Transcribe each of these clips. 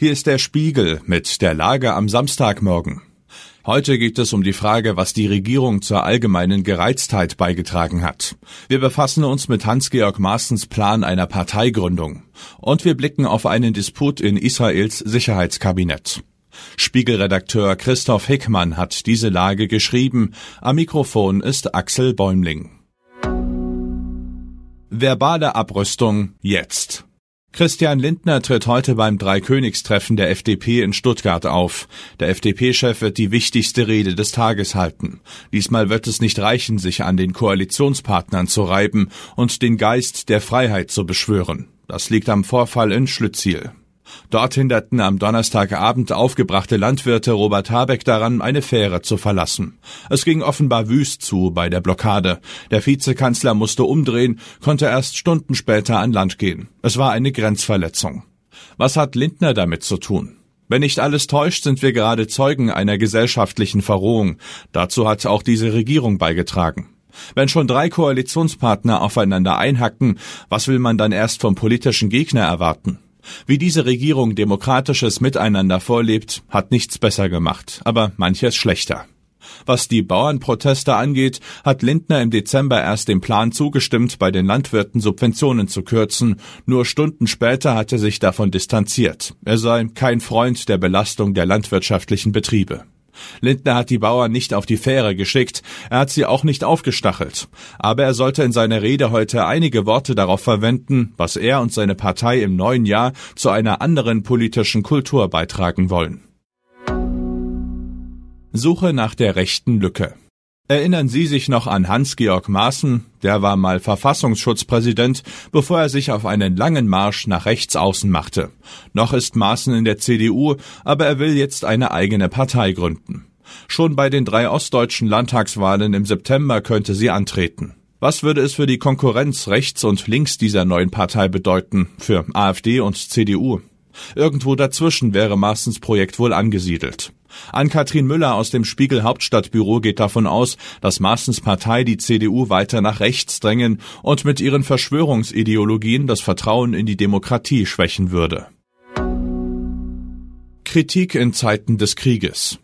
Hier ist der Spiegel mit der Lage am Samstagmorgen. Heute geht es um die Frage, was die Regierung zur allgemeinen Gereiztheit beigetragen hat. Wir befassen uns mit Hans-Georg Maaßens Plan einer Parteigründung. Und wir blicken auf einen Disput in Israels Sicherheitskabinett. Spiegelredakteur Christoph Hickmann hat diese Lage geschrieben. Am Mikrofon ist Axel Bäumling. Verbale Abrüstung jetzt. Christian Lindner tritt heute beim Dreikönigstreffen der FDP in Stuttgart auf. Der FDP-Chef wird die wichtigste Rede des Tages halten. Diesmal wird es nicht reichen, sich an den Koalitionspartnern zu reiben und den Geist der Freiheit zu beschwören. Das liegt am Vorfall in Schlütziel. Dort hinderten am Donnerstagabend aufgebrachte Landwirte Robert Habeck daran, eine Fähre zu verlassen. Es ging offenbar wüst zu bei der Blockade. Der Vizekanzler musste umdrehen, konnte erst Stunden später an Land gehen. Es war eine Grenzverletzung. Was hat Lindner damit zu tun? Wenn nicht alles täuscht, sind wir gerade Zeugen einer gesellschaftlichen Verrohung. Dazu hat auch diese Regierung beigetragen. Wenn schon drei Koalitionspartner aufeinander einhacken, was will man dann erst vom politischen Gegner erwarten? Wie diese Regierung demokratisches Miteinander vorlebt, hat nichts besser gemacht, aber manches schlechter. Was die Bauernproteste angeht, hat Lindner im Dezember erst dem Plan zugestimmt, bei den Landwirten Subventionen zu kürzen. Nur Stunden später hat er sich davon distanziert. Er sei kein Freund der Belastung der landwirtschaftlichen Betriebe. Lindner hat die Bauern nicht auf die Fähre geschickt, er hat sie auch nicht aufgestachelt. Aber er sollte in seiner Rede heute einige Worte darauf verwenden, was er und seine Partei im neuen Jahr zu einer anderen politischen Kultur beitragen wollen. Suche nach der rechten Lücke. Erinnern Sie sich noch an Hans-Georg Maaßen? Der war mal Verfassungsschutzpräsident, bevor er sich auf einen langen Marsch nach rechts außen machte. Noch ist Maaßen in der CDU, aber er will jetzt eine eigene Partei gründen. Schon bei den drei ostdeutschen Landtagswahlen im September könnte sie antreten. Was würde es für die Konkurrenz rechts und links dieser neuen Partei bedeuten, für AfD und CDU? Irgendwo dazwischen wäre Maaßens Projekt wohl angesiedelt. Ann-Kathrin Müller aus dem Spiegel Hauptstadtbüro geht davon aus, dass Maaßens Partei die CDU weiter nach rechts drängen und mit ihren Verschwörungsideologien das Vertrauen in die Demokratie schwächen würde. Kritik in Zeiten des Krieges.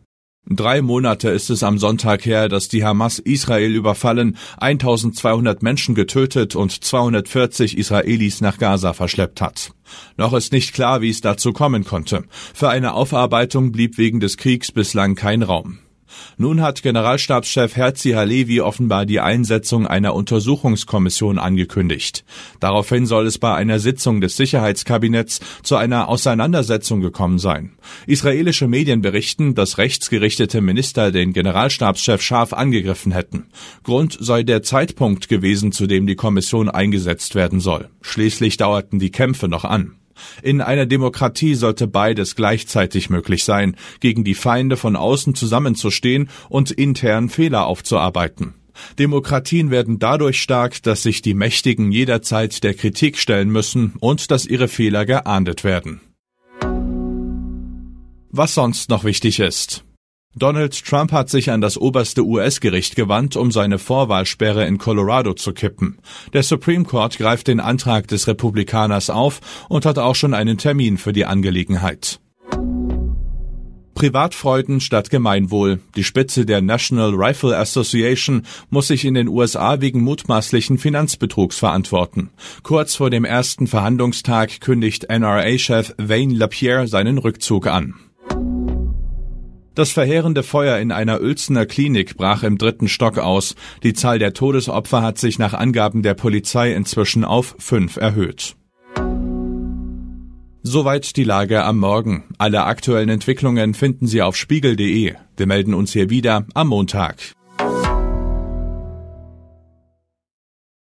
Drei Monate ist es am Sonntag her, dass die Hamas Israel überfallen, 1200 Menschen getötet und 240 Israelis nach Gaza verschleppt hat. Noch ist nicht klar, wie es dazu kommen konnte. Für eine Aufarbeitung blieb wegen des Kriegs bislang kein Raum. Nun hat Generalstabschef Herzi Halevi offenbar die Einsetzung einer Untersuchungskommission angekündigt. Daraufhin soll es bei einer Sitzung des Sicherheitskabinetts zu einer Auseinandersetzung gekommen sein. Israelische Medien berichten, dass rechtsgerichtete Minister den Generalstabschef scharf angegriffen hätten. Grund sei der Zeitpunkt gewesen, zu dem die Kommission eingesetzt werden soll. Schließlich dauerten die Kämpfe noch an. In einer Demokratie sollte beides gleichzeitig möglich sein, gegen die Feinde von außen zusammenzustehen und intern Fehler aufzuarbeiten. Demokratien werden dadurch stark, dass sich die Mächtigen jederzeit der Kritik stellen müssen und dass ihre Fehler geahndet werden. Was sonst noch wichtig ist. Donald Trump hat sich an das oberste US-Gericht gewandt, um seine Vorwahlsperre in Colorado zu kippen. Der Supreme Court greift den Antrag des Republikaners auf und hat auch schon einen Termin für die Angelegenheit. Privatfreuden statt Gemeinwohl. Die Spitze der National Rifle Association muss sich in den USA wegen mutmaßlichen Finanzbetrugs verantworten. Kurz vor dem ersten Verhandlungstag kündigt NRA-Chef Wayne LaPierre seinen Rückzug an. Das verheerende Feuer in einer Uelzener Klinik brach im dritten Stock aus. Die Zahl der Todesopfer hat sich nach Angaben der Polizei inzwischen auf fünf erhöht. Soweit die Lage am Morgen. Alle aktuellen Entwicklungen finden Sie auf spiegel.de. Wir melden uns hier wieder am Montag.